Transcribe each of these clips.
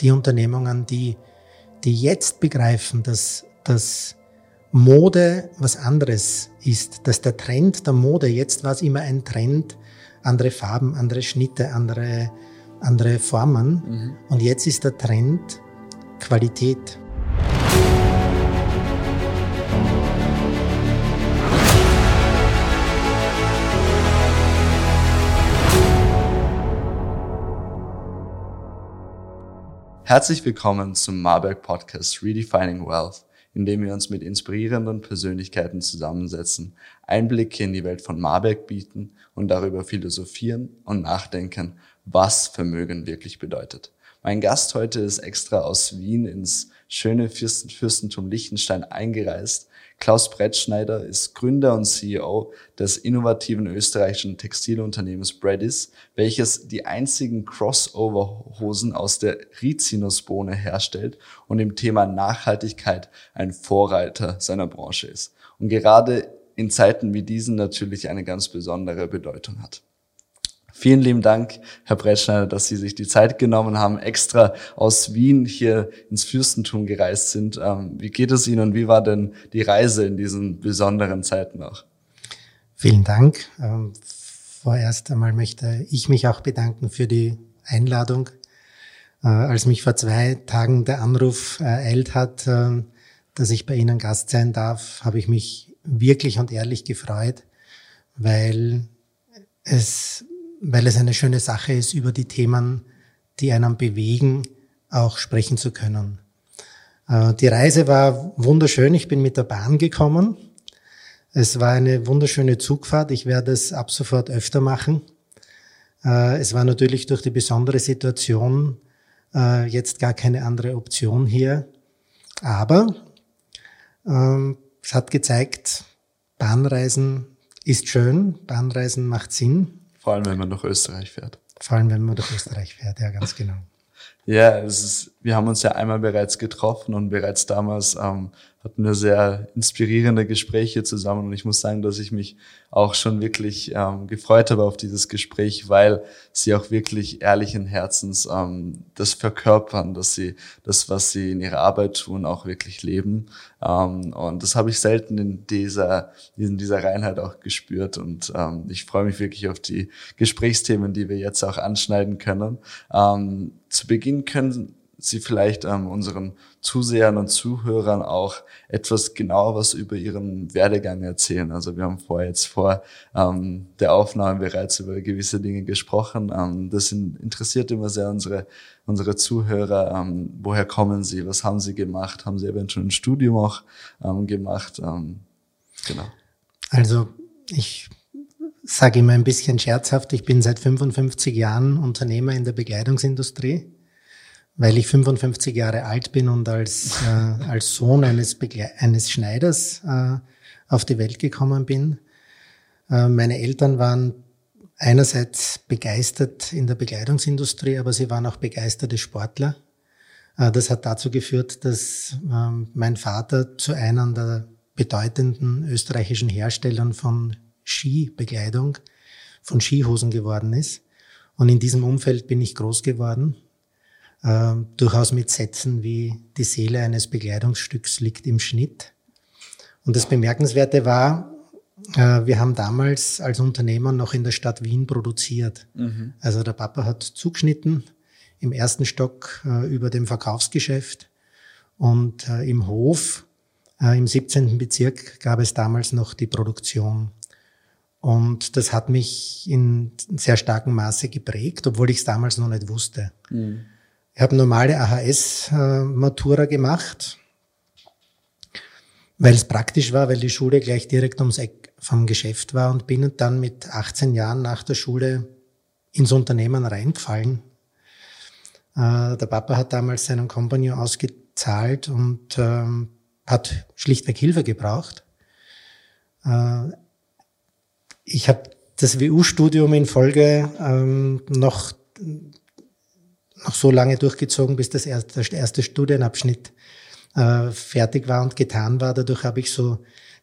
die Unternehmungen, die, die jetzt begreifen, dass, dass Mode was anderes ist, dass der Trend der Mode, jetzt war es immer ein Trend, andere Farben, andere Schnitte, andere, andere Formen. Mhm. Und jetzt ist der Trend Qualität. Herzlich willkommen zum Marburg Podcast Redefining Wealth, in dem wir uns mit inspirierenden Persönlichkeiten zusammensetzen, Einblicke in die Welt von Marburg bieten und darüber philosophieren und nachdenken, was Vermögen wirklich bedeutet. Mein Gast heute ist extra aus Wien ins schöne Fürstentum Liechtenstein eingereist, Klaus Brettschneider ist Gründer und CEO des innovativen österreichischen Textilunternehmens Bredis, welches die einzigen Crossover-Hosen aus der Rizinusbohne herstellt und im Thema Nachhaltigkeit ein Vorreiter seiner Branche ist. Und gerade in Zeiten wie diesen natürlich eine ganz besondere Bedeutung hat. Vielen lieben Dank, Herr Brettschneider, dass Sie sich die Zeit genommen haben, extra aus Wien hier ins Fürstentum gereist sind. Ähm, wie geht es Ihnen und wie war denn die Reise in diesen besonderen Zeiten auch? Vielen Dank. Ähm, vorerst einmal möchte ich mich auch bedanken für die Einladung. Äh, als mich vor zwei Tagen der Anruf ereilt hat, äh, dass ich bei Ihnen Gast sein darf, habe ich mich wirklich und ehrlich gefreut, weil es weil es eine schöne Sache ist, über die Themen, die einen bewegen, auch sprechen zu können. Äh, die Reise war wunderschön. Ich bin mit der Bahn gekommen. Es war eine wunderschöne Zugfahrt. Ich werde es ab sofort öfter machen. Äh, es war natürlich durch die besondere Situation äh, jetzt gar keine andere Option hier. Aber ähm, es hat gezeigt, Bahnreisen ist schön, Bahnreisen macht Sinn. Vor allem, wenn man durch Österreich fährt. Vor allem, wenn man durch Österreich fährt, ja, ganz genau. Ja, es ist, wir haben uns ja einmal bereits getroffen und bereits damals ähm, hatten wir sehr inspirierende Gespräche zusammen und ich muss sagen, dass ich mich auch schon wirklich ähm, gefreut habe auf dieses Gespräch, weil sie auch wirklich ehrlichen Herzens ähm, das verkörpern, dass sie das, was sie in ihrer Arbeit tun, auch wirklich leben. Ähm, und das habe ich selten in dieser, in dieser Reinheit auch gespürt und ähm, ich freue mich wirklich auf die Gesprächsthemen, die wir jetzt auch anschneiden können. Ähm, zu Beginn können Sie vielleicht ähm, unseren Zusehern und Zuhörern auch etwas genauer was über Ihren Werdegang erzählen. Also wir haben vorher jetzt vor ähm, der Aufnahme bereits über gewisse Dinge gesprochen. Ähm, das interessiert immer sehr unsere, unsere Zuhörer. Ähm, woher kommen Sie? Was haben Sie gemacht? Haben Sie eventuell ein Studium auch ähm, gemacht? Ähm, genau. Also ich sage immer ein bisschen scherzhaft, ich bin seit 55 Jahren Unternehmer in der Bekleidungsindustrie weil ich 55 Jahre alt bin und als, äh, als Sohn eines, Begle eines Schneiders äh, auf die Welt gekommen bin. Äh, meine Eltern waren einerseits begeistert in der Bekleidungsindustrie, aber sie waren auch begeisterte Sportler. Äh, das hat dazu geführt, dass äh, mein Vater zu einem der bedeutenden österreichischen Herstellern von Skibekleidung, von Skihosen geworden ist. Und in diesem Umfeld bin ich groß geworden äh, durchaus mit Sätzen wie die Seele eines Bekleidungsstücks liegt im Schnitt. Und das Bemerkenswerte war, äh, wir haben damals als Unternehmer noch in der Stadt Wien produziert. Mhm. Also der Papa hat zugeschnitten im ersten Stock äh, über dem Verkaufsgeschäft und äh, im Hof im 17. Bezirk gab es damals noch die Produktion. Und das hat mich in sehr starkem Maße geprägt, obwohl ich es damals noch nicht wusste. Mhm. Ich habe normale AHS-Matura gemacht, weil es praktisch war, weil die Schule gleich direkt ums Eck vom Geschäft war und bin dann mit 18 Jahren nach der Schule ins Unternehmen reingefallen. Äh, der Papa hat damals seinen Kompagnon ausgezahlt und ähm, hat schlichtweg Hilfe gebraucht. Äh, ich habe das WU-Studium in Folge ähm, noch noch so lange durchgezogen, bis das erste, der erste Studienabschnitt äh, fertig war und getan war. Dadurch habe ich so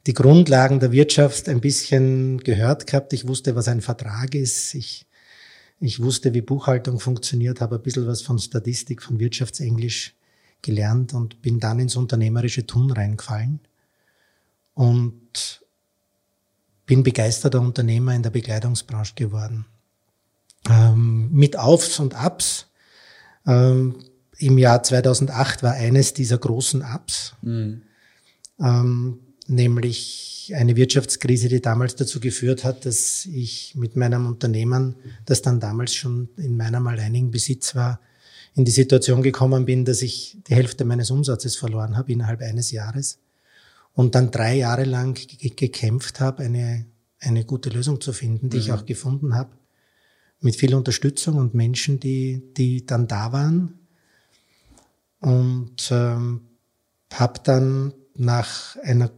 die Grundlagen der Wirtschaft ein bisschen gehört gehabt. Ich wusste, was ein Vertrag ist. Ich Ich wusste, wie Buchhaltung funktioniert, habe ein bisschen was von Statistik, von Wirtschaftsenglisch gelernt und bin dann ins unternehmerische Tun reingefallen und bin begeisterter Unternehmer in der Bekleidungsbranche geworden. Ähm, mit Aufs und Abs. Ähm, Im Jahr 2008 war eines dieser großen Ups, mhm. ähm, nämlich eine Wirtschaftskrise, die damals dazu geführt hat, dass ich mit meinem Unternehmen, das dann damals schon in meinem alleinigen Besitz war, in die Situation gekommen bin, dass ich die Hälfte meines Umsatzes verloren habe innerhalb eines Jahres und dann drei Jahre lang gekämpft habe, eine, eine gute Lösung zu finden, die mhm. ich auch gefunden habe, mit viel Unterstützung und Menschen, die, die dann da waren. Und ähm, habe dann nach einer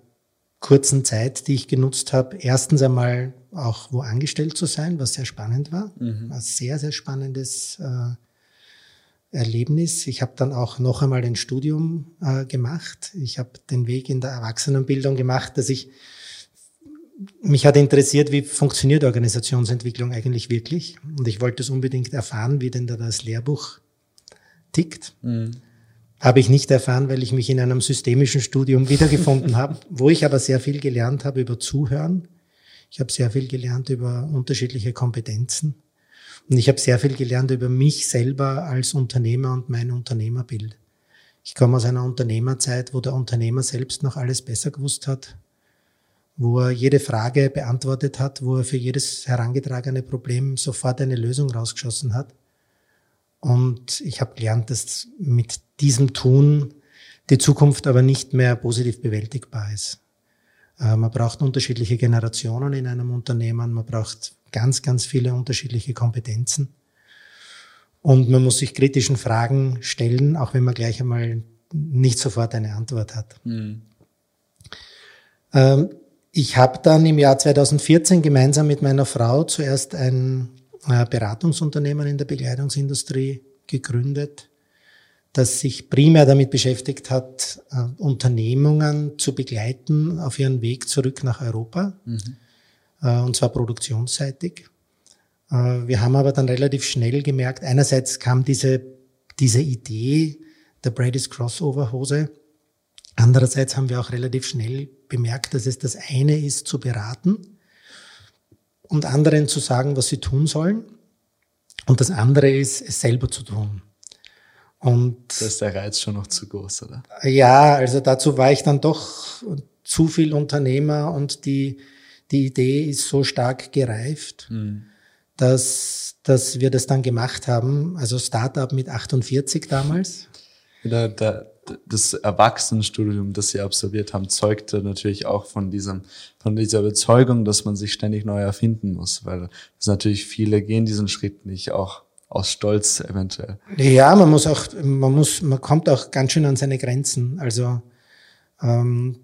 kurzen Zeit, die ich genutzt habe, erstens einmal auch wo angestellt zu sein, was sehr spannend war. Mhm. Ein sehr, sehr spannendes äh, Erlebnis. Ich habe dann auch noch einmal ein Studium äh, gemacht. Ich habe den Weg in der Erwachsenenbildung gemacht, dass ich mich hat interessiert, wie funktioniert Organisationsentwicklung eigentlich wirklich. Und ich wollte es unbedingt erfahren, wie denn da das Lehrbuch tickt. Mhm. Habe ich nicht erfahren, weil ich mich in einem systemischen Studium wiedergefunden habe, wo ich aber sehr viel gelernt habe über Zuhören. Ich habe sehr viel gelernt über unterschiedliche Kompetenzen. Und ich habe sehr viel gelernt über mich selber als Unternehmer und mein Unternehmerbild. Ich komme aus einer Unternehmerzeit, wo der Unternehmer selbst noch alles besser gewusst hat, wo er jede Frage beantwortet hat, wo er für jedes herangetragene Problem sofort eine Lösung rausgeschossen hat. Und ich habe gelernt, dass mit diesem Tun die Zukunft aber nicht mehr positiv bewältigbar ist. Äh, man braucht unterschiedliche Generationen in einem Unternehmen, man braucht ganz, ganz viele unterschiedliche Kompetenzen. Und man muss sich kritischen Fragen stellen, auch wenn man gleich einmal nicht sofort eine Antwort hat. Mhm. Ähm, ich habe dann im Jahr 2014 gemeinsam mit meiner Frau zuerst ein äh, Beratungsunternehmen in der Bekleidungsindustrie gegründet, das sich primär damit beschäftigt hat, äh, Unternehmungen zu begleiten auf ihren Weg zurück nach Europa. Mhm. Äh, und zwar produktionsseitig. Wir haben aber dann relativ schnell gemerkt, einerseits kam diese, diese Idee der Brady's Crossover Hose. Andererseits haben wir auch relativ schnell bemerkt, dass es das eine ist, zu beraten und anderen zu sagen, was sie tun sollen. Und das andere ist, es selber zu tun. Und das ist der Reiz schon noch zu groß, oder? Ja, also dazu war ich dann doch zu viel Unternehmer und die, die Idee ist so stark gereift, mhm. dass, dass wir das dann gemacht haben. Also Startup mit 48 damals. Da, da, das Erwachsenenstudium, das Sie absolviert haben, zeugte natürlich auch von diesem, von dieser Überzeugung, dass man sich ständig neu erfinden muss, weil es natürlich viele gehen diesen Schritt nicht auch aus Stolz eventuell. Ja, man muss auch, man muss, man kommt auch ganz schön an seine Grenzen. Also ähm,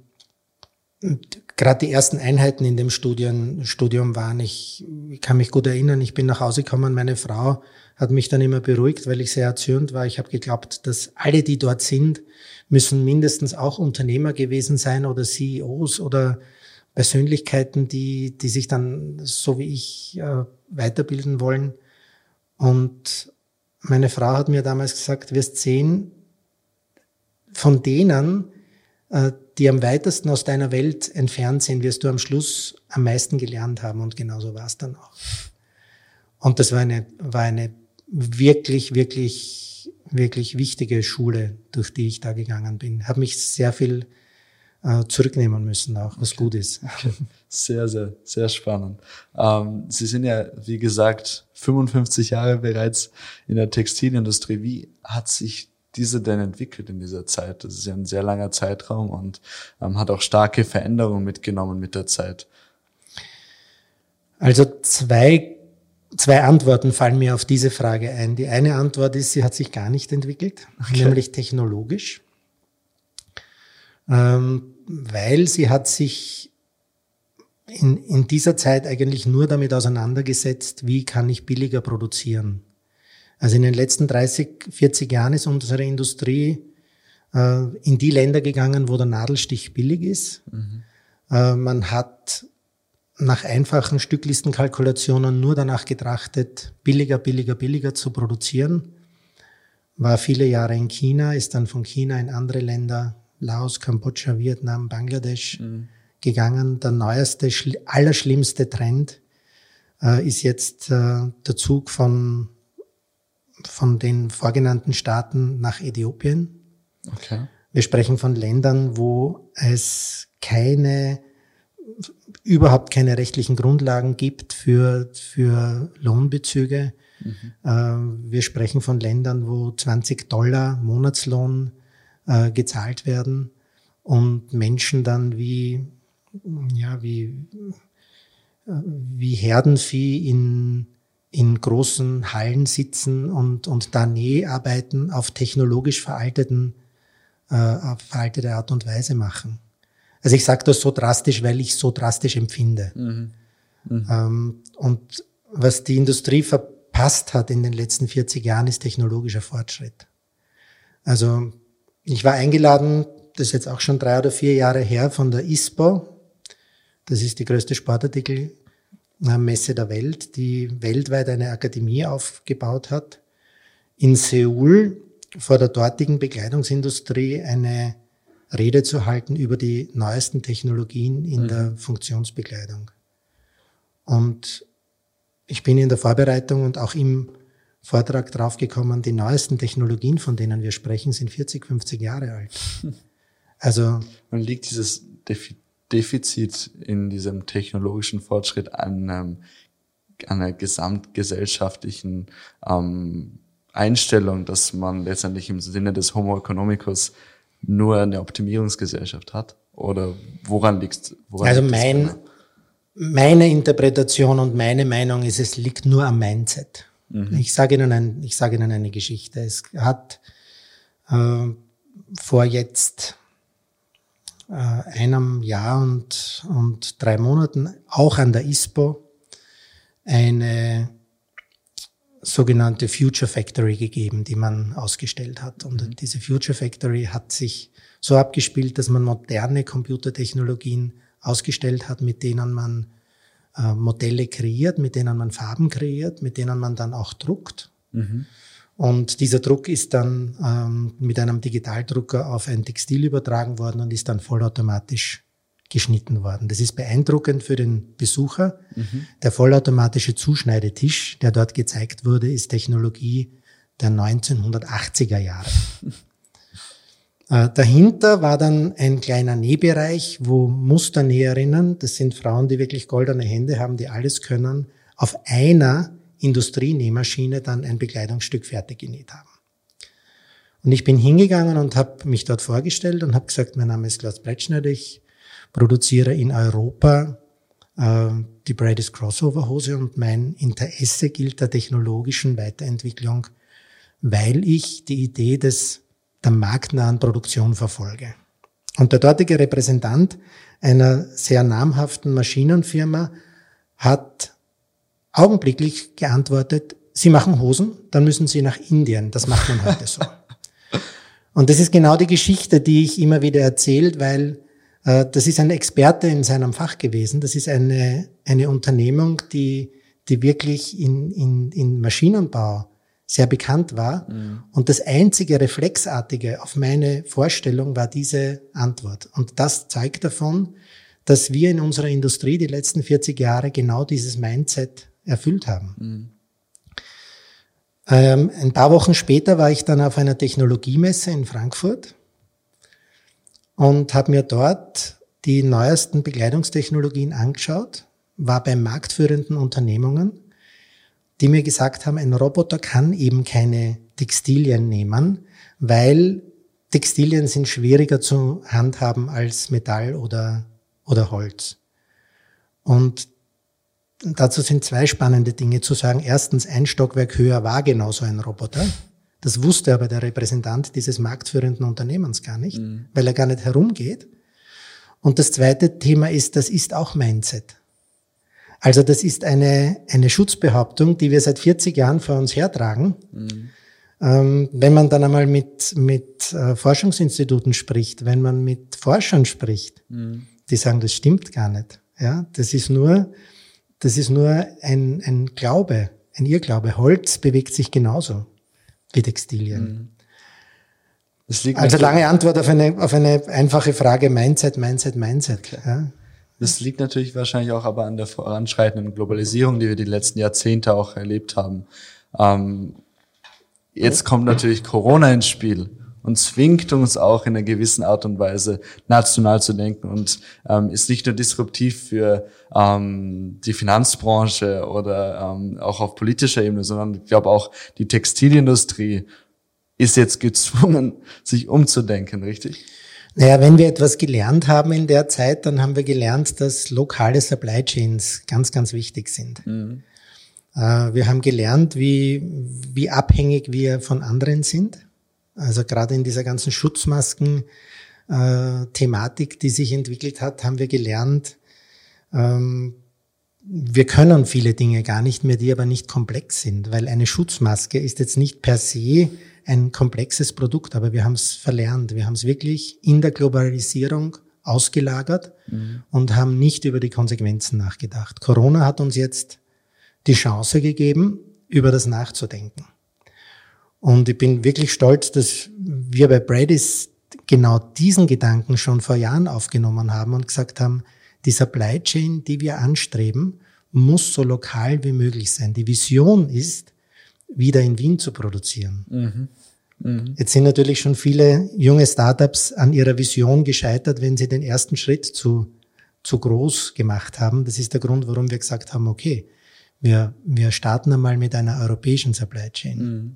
gerade die ersten Einheiten in dem Studium, Studium waren, ich, ich kann mich gut erinnern, ich bin nach Hause gekommen, meine Frau hat mich dann immer beruhigt, weil ich sehr erzürnt war. Ich habe geglaubt, dass alle, die dort sind, müssen mindestens auch Unternehmer gewesen sein oder CEOs oder Persönlichkeiten, die, die sich dann so wie ich äh, weiterbilden wollen. Und meine Frau hat mir damals gesagt, wirst sehen, von denen, die am weitesten aus deiner Welt entfernt sind, wirst du am Schluss am meisten gelernt haben. Und genauso war es dann auch. Und das war eine, war eine wirklich, wirklich, wirklich wichtige Schule, durch die ich da gegangen bin. Habe mich sehr viel äh, zurücknehmen müssen, auch was okay. gut ist. Sehr, sehr, sehr spannend. Ähm, Sie sind ja, wie gesagt, 55 Jahre bereits in der Textilindustrie. Wie hat sich diese denn entwickelt in dieser Zeit? Das ist ja ein sehr langer Zeitraum und ähm, hat auch starke Veränderungen mitgenommen mit der Zeit. Also zwei, zwei Antworten fallen mir auf diese Frage ein. Die eine Antwort ist, sie hat sich gar nicht entwickelt, okay. nämlich technologisch, ähm, weil sie hat sich in, in dieser Zeit eigentlich nur damit auseinandergesetzt, wie kann ich billiger produzieren. Also in den letzten 30, 40 Jahren ist unsere Industrie äh, in die Länder gegangen, wo der Nadelstich billig ist. Mhm. Äh, man hat nach einfachen Stücklistenkalkulationen nur danach getrachtet, billiger, billiger, billiger zu produzieren. War viele Jahre in China, ist dann von China in andere Länder, Laos, Kambodscha, Vietnam, Bangladesch mhm. gegangen. Der neueste, allerschlimmste Trend äh, ist jetzt äh, der Zug von, von den vorgenannten Staaten nach Äthiopien. Okay. Wir sprechen von Ländern, wo es keine überhaupt keine rechtlichen Grundlagen gibt für, für Lohnbezüge. Mhm. Äh, wir sprechen von Ländern, wo 20 Dollar Monatslohn äh, gezahlt werden und Menschen dann wie, ja, wie, äh, wie Herdenvieh in, in großen Hallen sitzen und, und da Näh arbeiten auf technologisch veralteten, äh, auf veraltete Art und Weise machen. Also ich sage das so drastisch, weil ich so drastisch empfinde. Mhm. Mhm. Ähm, und was die Industrie verpasst hat in den letzten 40 Jahren, ist technologischer Fortschritt. Also ich war eingeladen, das ist jetzt auch schon drei oder vier Jahre her, von der ISPO. Das ist die größte Sportartikelmesse der Welt, die weltweit eine Akademie aufgebaut hat. In Seoul vor der dortigen Bekleidungsindustrie eine Rede zu halten über die neuesten Technologien in mhm. der Funktionsbekleidung. Und ich bin in der Vorbereitung und auch im Vortrag draufgekommen, die neuesten Technologien, von denen wir sprechen, sind 40, 50 Jahre alt. Also. Man liegt dieses Defizit in diesem technologischen Fortschritt an, ähm, einer gesamtgesellschaftlichen ähm, Einstellung, dass man letztendlich im Sinne des Homo economicus nur eine Optimierungsgesellschaft hat? Oder woran liegt woran Also mein, genau? meine Interpretation und meine Meinung ist, es liegt nur am Mindset. Mhm. Ich sage Ihnen, ein, ich sage Ihnen eine Geschichte. Es hat äh, vor jetzt äh, einem Jahr und, und drei Monaten auch an der ISPO eine sogenannte Future Factory gegeben, die man ausgestellt hat. Und mhm. diese Future Factory hat sich so abgespielt, dass man moderne Computertechnologien ausgestellt hat, mit denen man äh, Modelle kreiert, mit denen man Farben kreiert, mit denen man dann auch druckt. Mhm. Und dieser Druck ist dann ähm, mit einem Digitaldrucker auf ein Textil übertragen worden und ist dann vollautomatisch geschnitten worden. Das ist beeindruckend für den Besucher. Mhm. Der vollautomatische Zuschneidetisch, der dort gezeigt wurde, ist Technologie der 1980er Jahre. Äh, dahinter war dann ein kleiner Nähbereich, wo Musternäherinnen, das sind Frauen, die wirklich goldene Hände haben, die alles können, auf einer Industrienähmaschine dann ein Bekleidungsstück fertig genäht haben. Und ich bin hingegangen und habe mich dort vorgestellt und habe gesagt, mein Name ist Klaus Breitschneider, ich produziere in Europa äh, die Brady's Crossover Hose und mein Interesse gilt der technologischen Weiterentwicklung, weil ich die Idee des der marktnahen Produktion verfolge. Und der dortige Repräsentant einer sehr namhaften Maschinenfirma hat augenblicklich geantwortet, Sie machen Hosen, dann müssen Sie nach Indien. Das macht man heute so. Und das ist genau die Geschichte, die ich immer wieder erzählt, weil äh, das ist ein Experte in seinem Fach gewesen. Das ist eine, eine Unternehmung, die, die wirklich in, in, in Maschinenbau sehr bekannt war. Mhm. Und das einzige Reflexartige auf meine Vorstellung war diese Antwort. Und das zeigt davon, dass wir in unserer Industrie die letzten 40 Jahre genau dieses Mindset erfüllt haben. Mhm. Ähm, ein paar Wochen später war ich dann auf einer Technologiemesse in Frankfurt und habe mir dort die neuesten Bekleidungstechnologien angeschaut, war bei marktführenden Unternehmungen, die mir gesagt haben, ein Roboter kann eben keine Textilien nehmen, weil Textilien sind schwieriger zu handhaben als Metall oder, oder Holz. Und dazu sind zwei spannende Dinge zu sagen. Erstens, ein Stockwerk höher war genauso ein Roboter. Das wusste aber der Repräsentant dieses marktführenden Unternehmens gar nicht, mhm. weil er gar nicht herumgeht. Und das zweite Thema ist, das ist auch Mindset. Also das ist eine, eine Schutzbehauptung, die wir seit 40 Jahren vor uns hertragen. Mhm. Ähm, wenn man dann einmal mit, mit äh, Forschungsinstituten spricht, wenn man mit Forschern spricht, mhm. die sagen, das stimmt gar nicht. Ja, das ist nur, das ist nur ein, ein Glaube, ein Irrglaube. Holz bewegt sich genauso wie Textilien. Mhm. also lange Antwort auf eine, auf eine einfache Frage, Mindset, Mindset, Mindset. Okay. Ja. Das liegt natürlich wahrscheinlich auch aber an der voranschreitenden Globalisierung, die wir die letzten Jahrzehnte auch erlebt haben. Ähm, jetzt kommt natürlich Corona ins Spiel und zwingt uns auch in einer gewissen Art und Weise national zu denken und ähm, ist nicht nur disruptiv für ähm, die Finanzbranche oder ähm, auch auf politischer Ebene, sondern ich glaube auch die Textilindustrie ist jetzt gezwungen, sich umzudenken, richtig? Naja, wenn wir etwas gelernt haben in der Zeit, dann haben wir gelernt, dass lokale Supply Chains ganz, ganz wichtig sind. Mhm. Äh, wir haben gelernt, wie, wie abhängig wir von anderen sind. Also gerade in dieser ganzen Schutzmasken-Thematik, die sich entwickelt hat, haben wir gelernt, ähm, wir können viele Dinge gar nicht mehr, die aber nicht komplex sind, weil eine Schutzmaske ist jetzt nicht per se ein komplexes Produkt, aber wir haben es verlernt. Wir haben es wirklich in der Globalisierung ausgelagert mhm. und haben nicht über die Konsequenzen nachgedacht. Corona hat uns jetzt die Chance gegeben, über das nachzudenken. Und ich bin wirklich stolz, dass wir bei Brady's genau diesen Gedanken schon vor Jahren aufgenommen haben und gesagt haben, die Supply Chain, die wir anstreben, muss so lokal wie möglich sein. Die Vision ist, wieder in Wien zu produzieren. Mhm. Mhm. Jetzt sind natürlich schon viele junge Startups an ihrer Vision gescheitert, wenn sie den ersten Schritt zu, zu groß gemacht haben. Das ist der Grund, warum wir gesagt haben, okay, wir, wir starten einmal mit einer europäischen Supply Chain. Mhm.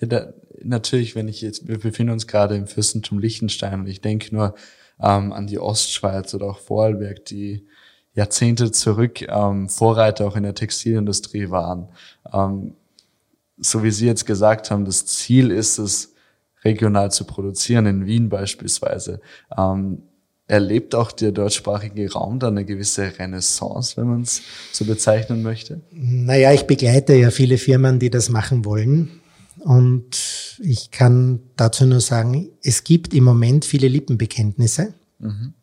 Da, natürlich, wenn ich jetzt, wir befinden uns gerade im Fürstentum Liechtenstein und ich denke nur ähm, an die Ostschweiz oder auch Vorarlberg, die Jahrzehnte zurück ähm, Vorreiter auch in der Textilindustrie waren. Ähm, so wie Sie jetzt gesagt haben, das Ziel ist es, regional zu produzieren, in Wien beispielsweise. Ähm, erlebt auch der deutschsprachige Raum da eine gewisse Renaissance, wenn man es so bezeichnen möchte? Naja, ich begleite ja viele Firmen, die das machen wollen. Und ich kann dazu nur sagen, es gibt im Moment viele Lippenbekenntnisse. Mhm.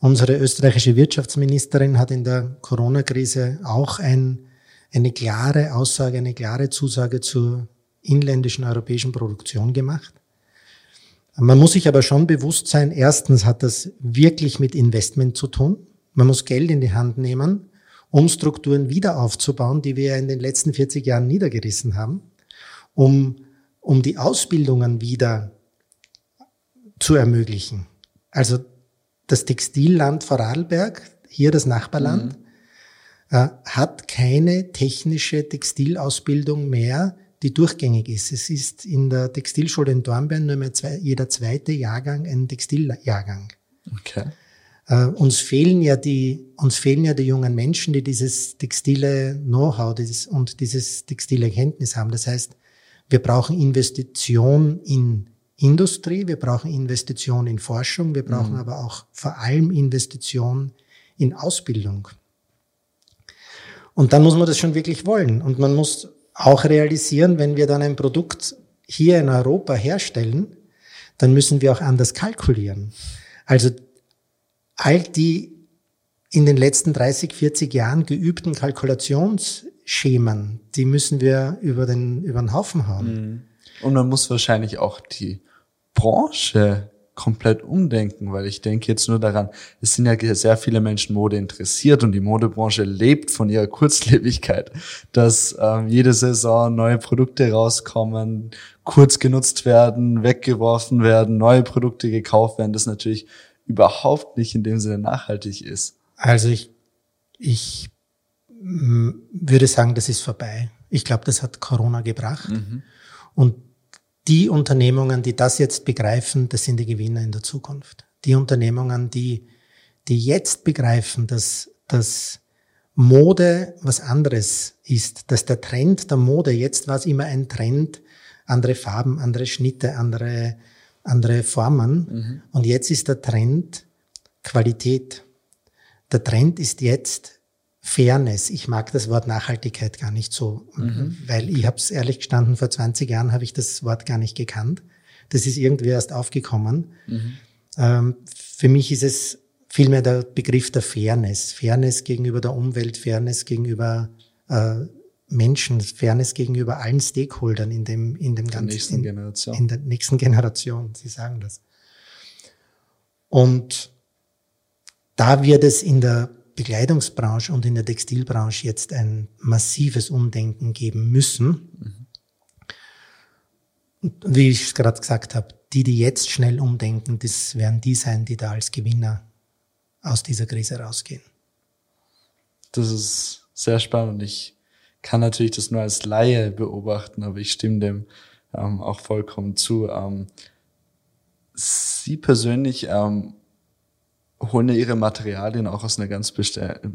Unsere österreichische Wirtschaftsministerin hat in der Corona-Krise auch ein, eine klare Aussage, eine klare Zusage zur inländischen europäischen Produktion gemacht. Man muss sich aber schon bewusst sein, erstens hat das wirklich mit Investment zu tun. Man muss Geld in die Hand nehmen, um Strukturen wieder aufzubauen, die wir in den letzten 40 Jahren niedergerissen haben um, um die Ausbildungen wieder zu ermöglichen. Also das Textilland Vorarlberg, hier das Nachbarland, mhm. äh, hat keine technische Textilausbildung mehr, die durchgängig ist. Es ist in der Textilschule in Dornbirn nur mehr zwei, jeder zweite Jahrgang ein Textiljahrgang. Okay. Äh, uns fehlen ja die, uns fehlen ja die jungen Menschen, die dieses textile Know-how dieses, und dieses textile Kenntnis haben. Das heißt, wir brauchen Investition in Industrie, wir brauchen Investition in Forschung, wir brauchen mhm. aber auch vor allem Investition in Ausbildung. Und dann muss man das schon wirklich wollen. Und man muss auch realisieren, wenn wir dann ein Produkt hier in Europa herstellen, dann müssen wir auch anders kalkulieren. Also all die in den letzten 30, 40 Jahren geübten Kalkulations Schemen, die müssen wir über den, über den Haufen hauen. Mhm. Und man muss wahrscheinlich auch die Branche komplett umdenken, weil ich denke jetzt nur daran, es sind ja sehr viele Menschen Mode interessiert und die Modebranche lebt von ihrer Kurzlebigkeit, dass ähm, jede Saison neue Produkte rauskommen, kurz genutzt werden, weggeworfen werden, neue Produkte gekauft werden, das natürlich überhaupt nicht in dem Sinne nachhaltig ist. Also ich, ich würde sagen, das ist vorbei. Ich glaube, das hat Corona gebracht. Mhm. Und die Unternehmungen, die das jetzt begreifen, das sind die Gewinner in der Zukunft. Die Unternehmungen, die, die jetzt begreifen, dass, dass Mode was anderes ist, dass der Trend der Mode, jetzt war es immer ein Trend, andere Farben, andere Schnitte, andere, andere Formen. Mhm. Und jetzt ist der Trend Qualität. Der Trend ist jetzt Fairness. Ich mag das Wort Nachhaltigkeit gar nicht so, mhm. weil ich habe es ehrlich gestanden, vor 20 Jahren habe ich das Wort gar nicht gekannt. Das ist irgendwie erst aufgekommen. Mhm. Ähm, für mich ist es vielmehr der Begriff der Fairness. Fairness gegenüber der Umwelt, Fairness gegenüber äh, Menschen, Fairness gegenüber allen Stakeholdern in dem, in dem ganzen, nächsten in, Generation. in der nächsten Generation. Sie sagen das. Und da wird es in der Bekleidungsbranche und in der Textilbranche jetzt ein massives Umdenken geben müssen. Und wie ich es gerade gesagt habe, die, die jetzt schnell umdenken, das werden die sein, die da als Gewinner aus dieser Krise rausgehen. Das ist sehr spannend. Ich kann natürlich das nur als Laie beobachten, aber ich stimme dem ähm, auch vollkommen zu. Ähm, Sie persönlich ähm, holen ja ihre Materialien auch aus einer ganz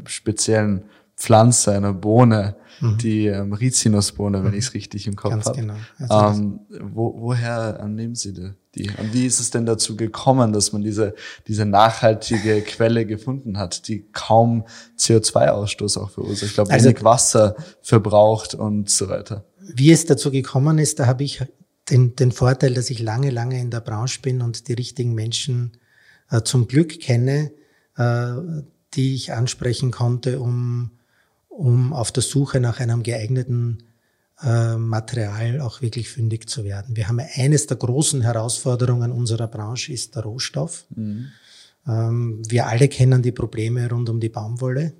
speziellen Pflanze, einer Bohne, mhm. die ähm, Rizinusbohne, wenn mhm. ich es richtig im Kopf habe. Genau. Also ähm, wo, woher nehmen Sie die? Und wie ist es denn dazu gekommen, dass man diese, diese nachhaltige Quelle gefunden hat, die kaum CO2-Ausstoß auch verursacht? Ich glaube, also, wenig Wasser verbraucht und so weiter. Wie es dazu gekommen ist, da habe ich den, den Vorteil, dass ich lange, lange in der Branche bin und die richtigen Menschen äh, zum Glück kenne, äh, die ich ansprechen konnte, um, um auf der Suche nach einem geeigneten äh, Material auch wirklich fündig zu werden. Wir haben eines der großen Herausforderungen unserer Branche ist der Rohstoff. Mhm. Ähm, wir alle kennen die Probleme rund um die Baumwolle.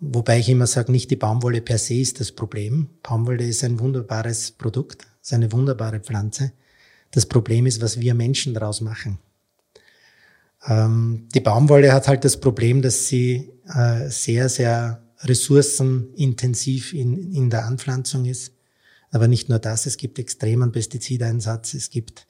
Wobei ich immer sage, nicht die Baumwolle per se ist das Problem. Baumwolle ist ein wunderbares Produkt, ist eine wunderbare Pflanze. Das Problem ist, was wir Menschen daraus machen. Ähm, die Baumwolle hat halt das Problem, dass sie äh, sehr, sehr ressourcenintensiv in, in der Anpflanzung ist. Aber nicht nur das, es gibt extremen Pestizideinsatz, es gibt,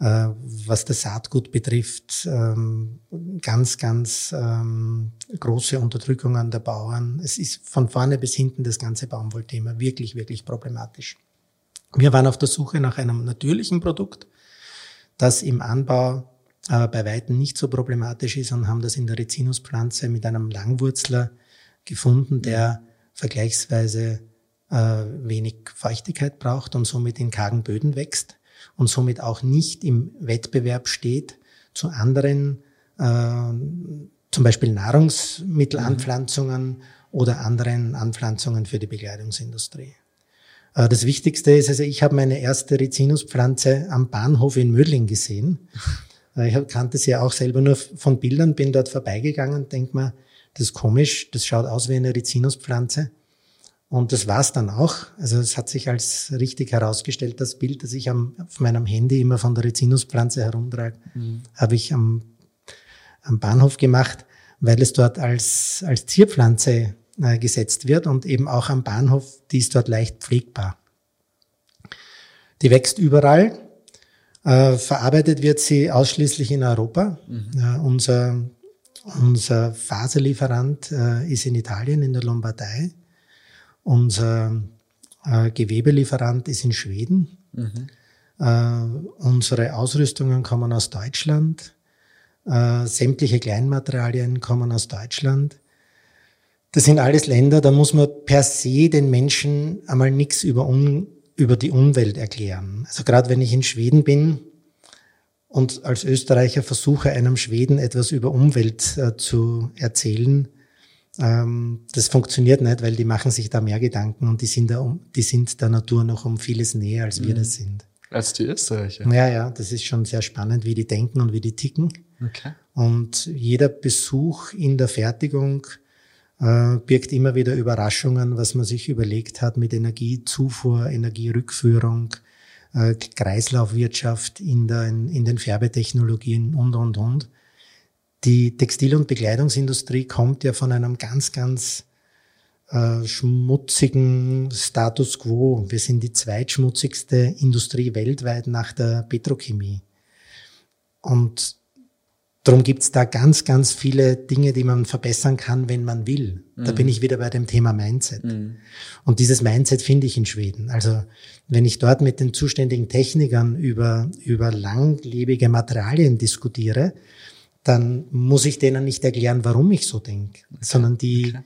äh, was das Saatgut betrifft, ähm, ganz, ganz ähm, große Unterdrückung an der Bauern. Es ist von vorne bis hinten das ganze Baumwollthema wirklich, wirklich problematisch. Wir waren auf der Suche nach einem natürlichen Produkt, das im Anbau äh, bei Weitem nicht so problematisch ist und haben das in der Rizinuspflanze mit einem Langwurzler gefunden, der vergleichsweise äh, wenig Feuchtigkeit braucht und somit in kargen Böden wächst und somit auch nicht im Wettbewerb steht zu anderen, äh, zum Beispiel Nahrungsmittelanpflanzungen mhm. oder anderen Anpflanzungen für die Bekleidungsindustrie. Äh, das Wichtigste ist, also ich habe meine erste Rizinuspflanze am Bahnhof in Mödling gesehen. Äh, ich kannte sie ja auch selber nur von Bildern, bin dort vorbeigegangen, denk mal, das ist komisch, das schaut aus wie eine Rizinuspflanze. Und das war's dann auch. Also es hat sich als richtig herausgestellt, das Bild, das ich am, auf meinem Handy immer von der Rizinuspflanze herumtrage, mhm. habe ich am, am Bahnhof gemacht, weil es dort als, als Zierpflanze äh, gesetzt wird und eben auch am Bahnhof, die ist dort leicht pflegbar. Die wächst überall, äh, verarbeitet wird sie ausschließlich in Europa. Mhm. Äh, unser, unser Faserlieferant äh, ist in Italien, in der Lombardei. Unser äh, Gewebelieferant ist in Schweden. Mhm. Äh, unsere Ausrüstungen kommen aus Deutschland. Äh, sämtliche Kleinmaterialien kommen aus Deutschland. Das sind alles Länder, da muss man per se den Menschen einmal nichts über un über die Umwelt erklären. Also gerade wenn ich in Schweden bin und als Österreicher versuche, einem Schweden etwas über Umwelt äh, zu erzählen, ähm, das funktioniert nicht, weil die machen sich da mehr Gedanken und die sind, da, die sind der Natur noch um vieles näher, als wir mhm. das sind. Als die Österreicher? Ja, ja, das ist schon sehr spannend, wie die denken und wie die ticken. Okay. Und jeder Besuch in der Fertigung äh, birgt immer wieder Überraschungen, was man sich überlegt hat mit Energiezufuhr, Energierückführung, äh, Kreislaufwirtschaft in, der, in den Färbetechnologien und, und, und. Die Textil- und Bekleidungsindustrie kommt ja von einem ganz, ganz äh, schmutzigen Status quo. Wir sind die zweitschmutzigste Industrie weltweit nach der Petrochemie. Und Darum gibt's da ganz, ganz viele Dinge, die man verbessern kann, wenn man will. Da mhm. bin ich wieder bei dem Thema Mindset. Mhm. Und dieses Mindset finde ich in Schweden. Also wenn ich dort mit den zuständigen Technikern über, über langlebige Materialien diskutiere, dann muss ich denen nicht erklären, warum ich so denke, okay. sondern die, okay.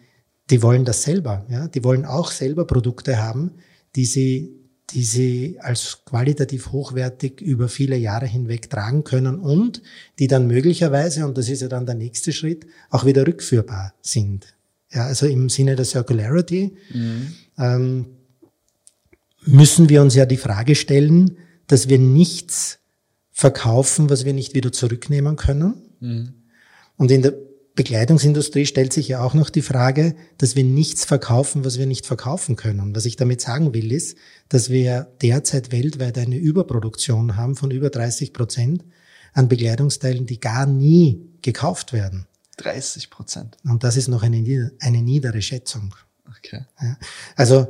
die wollen das selber. Ja? Die wollen auch selber Produkte haben, die sie die sie als qualitativ hochwertig über viele Jahre hinweg tragen können und die dann möglicherweise, und das ist ja dann der nächste Schritt, auch wieder rückführbar sind. Ja, also im Sinne der Circularity mhm. ähm, müssen wir uns ja die Frage stellen, dass wir nichts verkaufen, was wir nicht wieder zurücknehmen können. Mhm. Und in der Bekleidungsindustrie stellt sich ja auch noch die Frage, dass wir nichts verkaufen, was wir nicht verkaufen können. Was ich damit sagen will, ist, dass wir derzeit weltweit eine Überproduktion haben von über 30 Prozent an Bekleidungsteilen, die gar nie gekauft werden. 30 Prozent. Und das ist noch eine, eine niedere Schätzung. Okay. Ja. Also,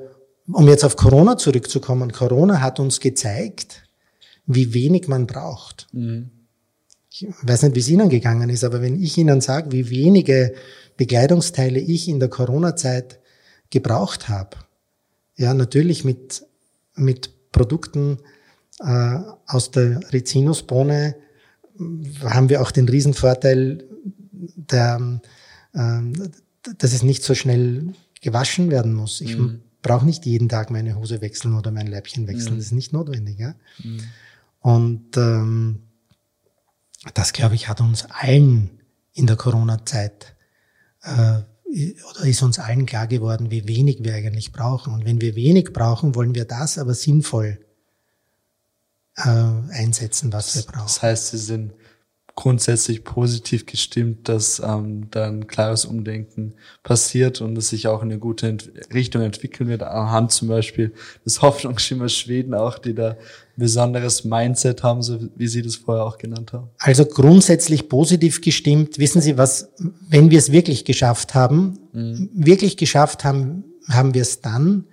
um jetzt auf Corona zurückzukommen, Corona hat uns gezeigt, wie wenig man braucht. Mhm ich weiß nicht, wie es Ihnen gegangen ist, aber wenn ich Ihnen sage, wie wenige Bekleidungsteile ich in der Corona-Zeit gebraucht habe, ja, natürlich mit, mit Produkten äh, aus der Rizinusbohne haben wir auch den Riesenvorteil, der, äh, dass es nicht so schnell gewaschen werden muss. Ich mhm. brauche nicht jeden Tag meine Hose wechseln oder mein Leibchen wechseln. Mhm. Das ist nicht notwendig. Ja? Mhm. Und ähm, das, glaube ich, hat uns allen in der Corona-Zeit äh, oder ist uns allen klar geworden, wie wenig wir eigentlich brauchen. Und wenn wir wenig brauchen, wollen wir das aber sinnvoll äh, einsetzen, was wir brauchen. Das heißt, Sie sind grundsätzlich positiv gestimmt, dass ähm, da ein klares Umdenken passiert und es sich auch in eine gute Ent Richtung entwickeln wird, anhand zum Beispiel des Hoffnungsschimmer Schweden auch, die da besonderes Mindset haben, so wie Sie das vorher auch genannt haben? Also grundsätzlich positiv gestimmt. Wissen Sie was, wenn wir es wirklich geschafft haben, mhm. wirklich geschafft haben, haben wir es dann,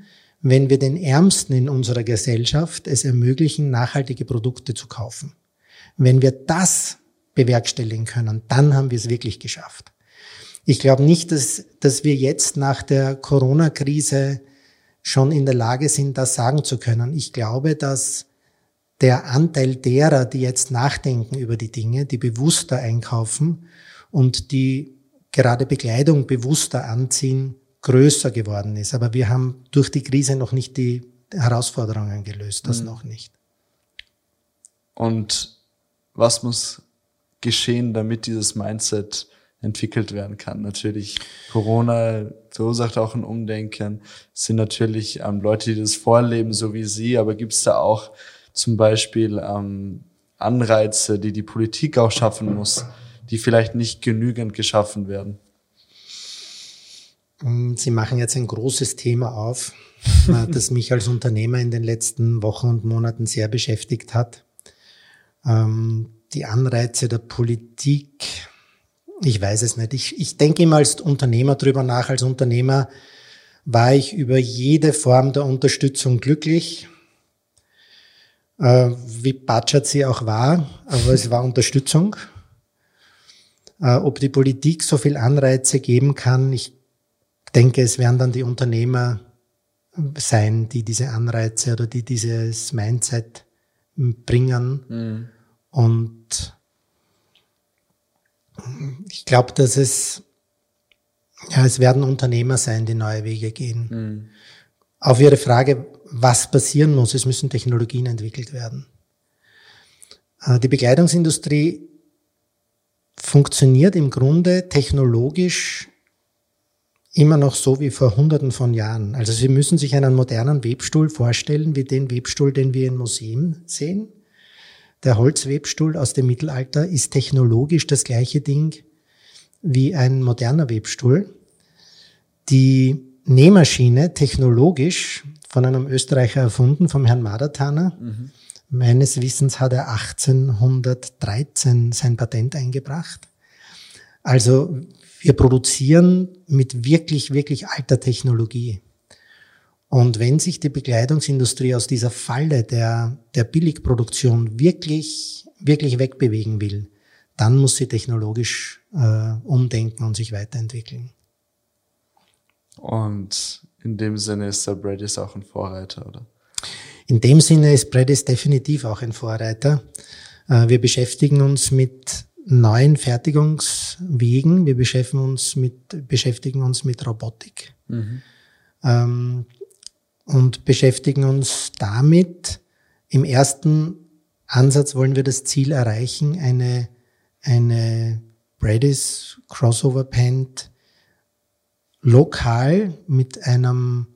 wenn wir den Ärmsten in unserer Gesellschaft es ermöglichen, nachhaltige Produkte zu kaufen. Wenn wir das bewerkstelligen können, dann haben wir es wirklich geschafft. Ich glaube nicht, dass, dass wir jetzt nach der Corona-Krise schon in der Lage sind, das sagen zu können. Ich glaube, dass der Anteil derer, die jetzt nachdenken über die Dinge, die bewusster einkaufen und die gerade Bekleidung bewusster anziehen, größer geworden ist. Aber wir haben durch die Krise noch nicht die Herausforderungen gelöst, das mhm. noch nicht. Und was muss geschehen, damit dieses Mindset entwickelt werden kann. Natürlich, Corona verursacht auch ein Umdenken. Es sind natürlich ähm, Leute, die das vorleben, so wie Sie, aber gibt es da auch zum Beispiel ähm, Anreize, die die Politik auch schaffen muss, die vielleicht nicht genügend geschaffen werden? Mm, Sie machen jetzt ein großes Thema auf, äh, das mich als Unternehmer in den letzten Wochen und Monaten sehr beschäftigt hat. Ähm, die Anreize der Politik, ich weiß es nicht. Ich, ich denke immer als Unternehmer drüber nach. Als Unternehmer war ich über jede Form der Unterstützung glücklich äh, wie patschert sie auch war, aber es war Unterstützung. Äh, ob die Politik so viel Anreize geben kann, ich denke, es werden dann die Unternehmer sein, die diese Anreize oder die dieses Mindset bringen. Mhm. Und ich glaube, dass es, ja, es werden Unternehmer sein, die neue Wege gehen. Mhm. Auf Ihre Frage, was passieren muss. Es müssen Technologien entwickelt werden. Äh, die Bekleidungsindustrie funktioniert im Grunde technologisch immer noch so wie vor Hunderten von Jahren. Also Sie müssen sich einen modernen Webstuhl vorstellen, wie den Webstuhl, den wir in Museen sehen. Der Holzwebstuhl aus dem Mittelalter ist technologisch das gleiche Ding wie ein moderner Webstuhl. Die Nähmaschine technologisch von einem Österreicher erfunden, vom Herrn Madertaner. Mhm. Meines Wissens hat er 1813 sein Patent eingebracht. Also wir produzieren mit wirklich, wirklich alter Technologie. Und wenn sich die Bekleidungsindustrie aus dieser Falle der, der Billigproduktion wirklich, wirklich wegbewegen will, dann muss sie technologisch äh, umdenken und sich weiterentwickeln. Und in dem Sinne ist der Bradis auch ein Vorreiter, oder? In dem Sinne ist Bradis definitiv auch ein Vorreiter. Äh, wir beschäftigen uns mit neuen Fertigungswegen. Wir beschäftigen uns mit, beschäftigen uns mit Robotik. Mhm. Ähm, und beschäftigen uns damit. Im ersten Ansatz wollen wir das Ziel erreichen, eine, eine Brady's Crossover Pant lokal mit einem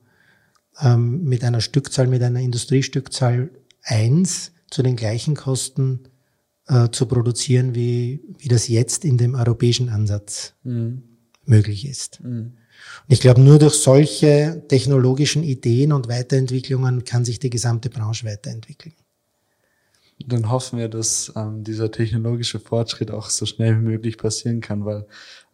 ähm, mit einer Stückzahl, mit einer Industriestückzahl eins zu den gleichen Kosten äh, zu produzieren, wie, wie das jetzt in dem europäischen Ansatz mhm. möglich ist. Mhm. Ich glaube, nur durch solche technologischen Ideen und Weiterentwicklungen kann sich die gesamte Branche weiterentwickeln. Dann hoffen wir, dass ähm, dieser technologische Fortschritt auch so schnell wie möglich passieren kann, weil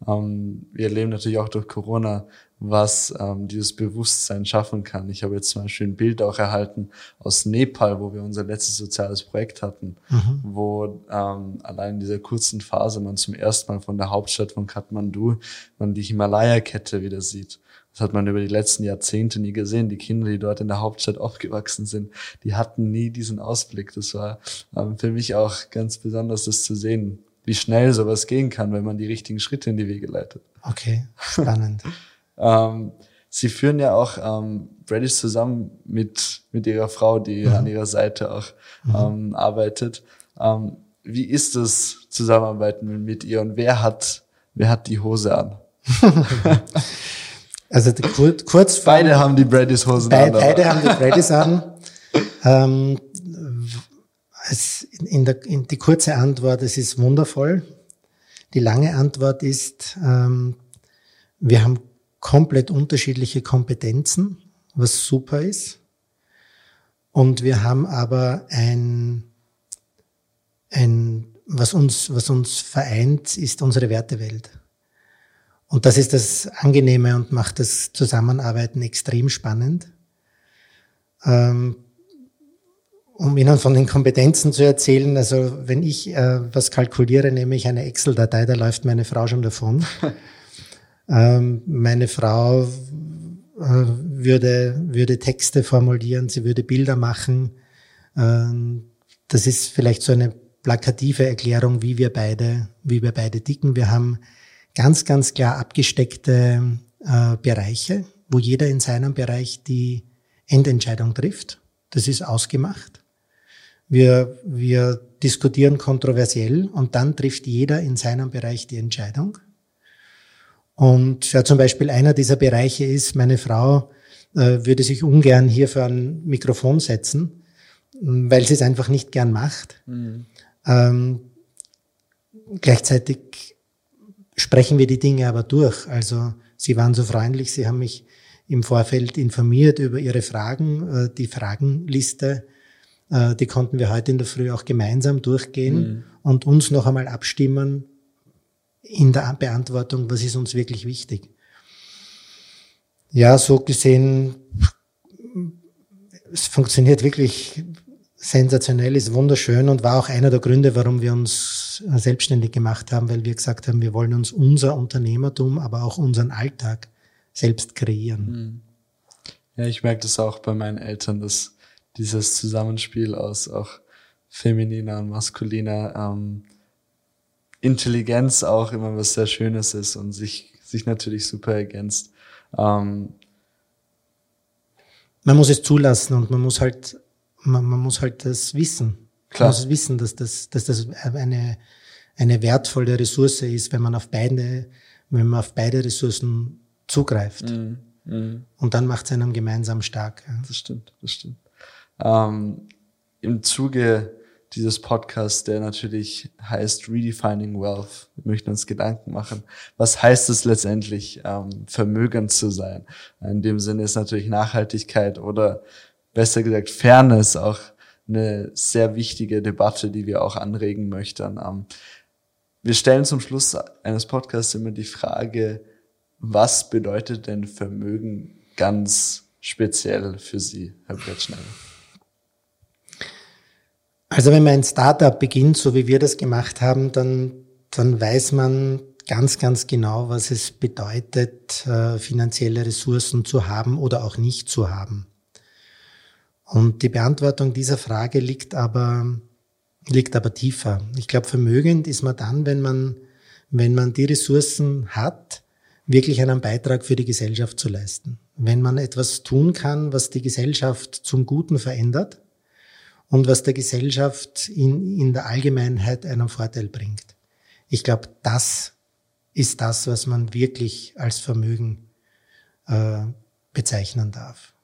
ähm, wir erleben natürlich auch durch Corona was ähm, dieses Bewusstsein schaffen kann. Ich habe jetzt zum Beispiel ein Bild auch erhalten aus Nepal, wo wir unser letztes soziales Projekt hatten, mhm. wo ähm, allein in dieser kurzen Phase man zum ersten Mal von der Hauptstadt von Kathmandu man die Himalaya-Kette wieder sieht. Das hat man über die letzten Jahrzehnte nie gesehen. Die Kinder, die dort in der Hauptstadt aufgewachsen sind, die hatten nie diesen Ausblick. Das war ähm, für mich auch ganz besonders, das zu sehen, wie schnell sowas gehen kann, wenn man die richtigen Schritte in die Wege leitet. Okay, spannend. Ähm, sie führen ja auch ähm, Bradish zusammen mit, mit ihrer Frau, die mhm. an ihrer Seite auch mhm. ähm, arbeitet. Ähm, wie ist das Zusammenarbeiten mit ihr und wer hat, wer hat die Hose an? also die Kur kurz Beide haben die Bradys Hosen be an. Beide haben die Bradys an. ähm, in der, in die kurze Antwort, es ist wundervoll. Die lange Antwort ist, ähm, wir haben komplett unterschiedliche Kompetenzen, was super ist. Und wir haben aber ein, ein was uns, was uns vereint, ist unsere Wertewelt. Und das ist das Angenehme und macht das Zusammenarbeiten extrem spannend. Ähm, um Ihnen von den Kompetenzen zu erzählen, also wenn ich äh, was kalkuliere, nehme ich eine Excel-Datei, da läuft meine Frau schon davon. Ähm, meine Frau äh, würde, würde Texte formulieren, sie würde Bilder machen. Ähm, das ist vielleicht so eine plakative Erklärung, wie wir beide, wie wir beide dicken. Wir haben ganz, ganz klar abgesteckte äh, Bereiche, wo jeder in seinem Bereich die Endentscheidung trifft. Das ist ausgemacht. Wir, wir diskutieren kontroversiell und dann trifft jeder in seinem Bereich die Entscheidung. Und ja, zum Beispiel einer dieser Bereiche ist, meine Frau äh, würde sich ungern hier für ein Mikrofon setzen, weil sie es einfach nicht gern macht. Mhm. Ähm, gleichzeitig sprechen wir die Dinge aber durch. Also sie waren so freundlich, sie haben mich im Vorfeld informiert über ihre Fragen, äh, die Fragenliste. Äh, die konnten wir heute in der Früh auch gemeinsam durchgehen mhm. und uns noch einmal abstimmen, in der Beantwortung, was ist uns wirklich wichtig. Ja, so gesehen, es funktioniert wirklich sensationell, ist wunderschön und war auch einer der Gründe, warum wir uns selbstständig gemacht haben, weil wir gesagt haben, wir wollen uns unser Unternehmertum, aber auch unseren Alltag selbst kreieren. Ja, ich merke das auch bei meinen Eltern, dass dieses Zusammenspiel aus auch femininer und maskuliner ähm, Intelligenz auch immer was sehr Schönes ist und sich, sich natürlich super ergänzt. Ähm, man muss es zulassen und man muss halt, man, man muss halt das wissen. Klar. Man muss wissen, dass das, dass das eine, eine wertvolle Ressource ist, wenn man auf beide, wenn man auf beide Ressourcen zugreift. Mm, mm. Und dann macht es einem gemeinsam stark. Ja. Das stimmt, das stimmt. Ähm, Im Zuge dieses Podcast, der natürlich heißt Redefining Wealth. Wir möchten uns Gedanken machen. Was heißt es letztendlich, ähm, vermögend zu sein? In dem Sinne ist natürlich Nachhaltigkeit oder besser gesagt Fairness auch eine sehr wichtige Debatte, die wir auch anregen möchten. Ähm, wir stellen zum Schluss eines Podcasts immer die Frage, was bedeutet denn Vermögen ganz speziell für Sie, Herr Brettschneider? Also wenn man ein Startup beginnt, so wie wir das gemacht haben, dann, dann weiß man ganz, ganz genau, was es bedeutet, äh, finanzielle Ressourcen zu haben oder auch nicht zu haben. Und die Beantwortung dieser Frage liegt aber, liegt aber tiefer. Ich glaube, vermögend ist man dann, wenn man, wenn man die Ressourcen hat, wirklich einen Beitrag für die Gesellschaft zu leisten. Wenn man etwas tun kann, was die Gesellschaft zum Guten verändert und was der Gesellschaft in, in der Allgemeinheit einen Vorteil bringt. Ich glaube, das ist das, was man wirklich als Vermögen äh, bezeichnen darf.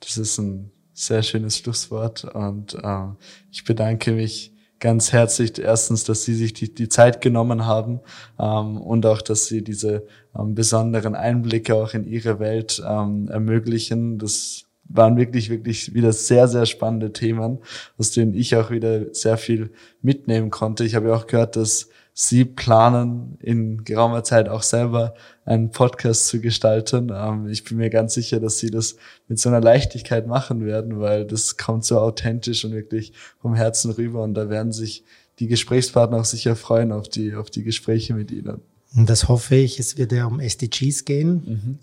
Das ist ein sehr schönes Schlusswort und äh, ich bedanke mich ganz herzlich erstens, dass Sie sich die, die Zeit genommen haben ähm, und auch, dass Sie diese ähm, besonderen Einblicke auch in Ihre Welt ähm, ermöglichen. Das waren wirklich, wirklich wieder sehr, sehr spannende Themen, aus denen ich auch wieder sehr viel mitnehmen konnte. Ich habe ja auch gehört, dass Sie planen, in geraumer Zeit auch selber einen Podcast zu gestalten. Ähm, ich bin mir ganz sicher, dass Sie das mit so einer Leichtigkeit machen werden, weil das kommt so authentisch und wirklich vom Herzen rüber. Und da werden sich die Gesprächspartner auch sicher freuen auf die, auf die Gespräche mit Ihnen. Und das hoffe ich. Es wird ja um SDGs gehen. Mhm.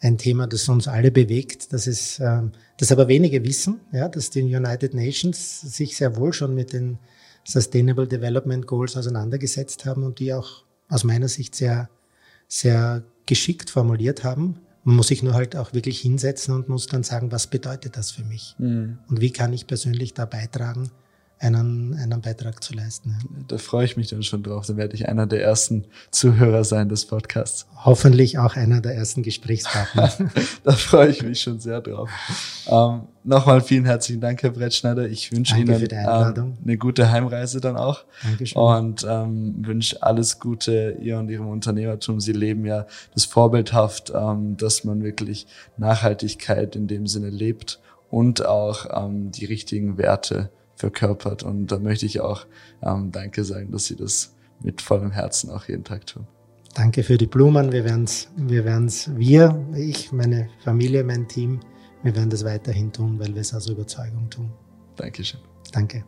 Ein Thema, das uns alle bewegt, das ist, ähm, das aber wenige wissen, ja, dass die United Nations sich sehr wohl schon mit den Sustainable Development Goals auseinandergesetzt haben und die auch aus meiner Sicht sehr, sehr geschickt formuliert haben. Man muss sich nur halt auch wirklich hinsetzen und muss dann sagen, was bedeutet das für mich? Mhm. Und wie kann ich persönlich da beitragen, einen, einen Beitrag zu leisten. Ja. Da freue ich mich dann schon drauf. Dann werde ich einer der ersten Zuhörer sein des Podcasts. Hoffentlich auch einer der ersten Gesprächspartner. da freue ich mich schon sehr drauf. Ähm, Nochmal vielen herzlichen Dank, Herr Brettschneider. Ich wünsche Ihnen ähm, eine gute Heimreise dann auch. Dankeschön. Und ähm, wünsche alles Gute ihr und Ihrem Unternehmertum. Sie leben ja das vorbildhaft, ähm, dass man wirklich Nachhaltigkeit in dem Sinne lebt und auch ähm, die richtigen Werte verkörpert. Und da möchte ich auch ähm, Danke sagen, dass Sie das mit vollem Herzen auch jeden Tag tun. Danke für die Blumen. Wir werden es, wir, werden's, wir, ich, meine Familie, mein Team, wir werden das weiterhin tun, weil wir es aus Überzeugung tun. Dankeschön. Danke.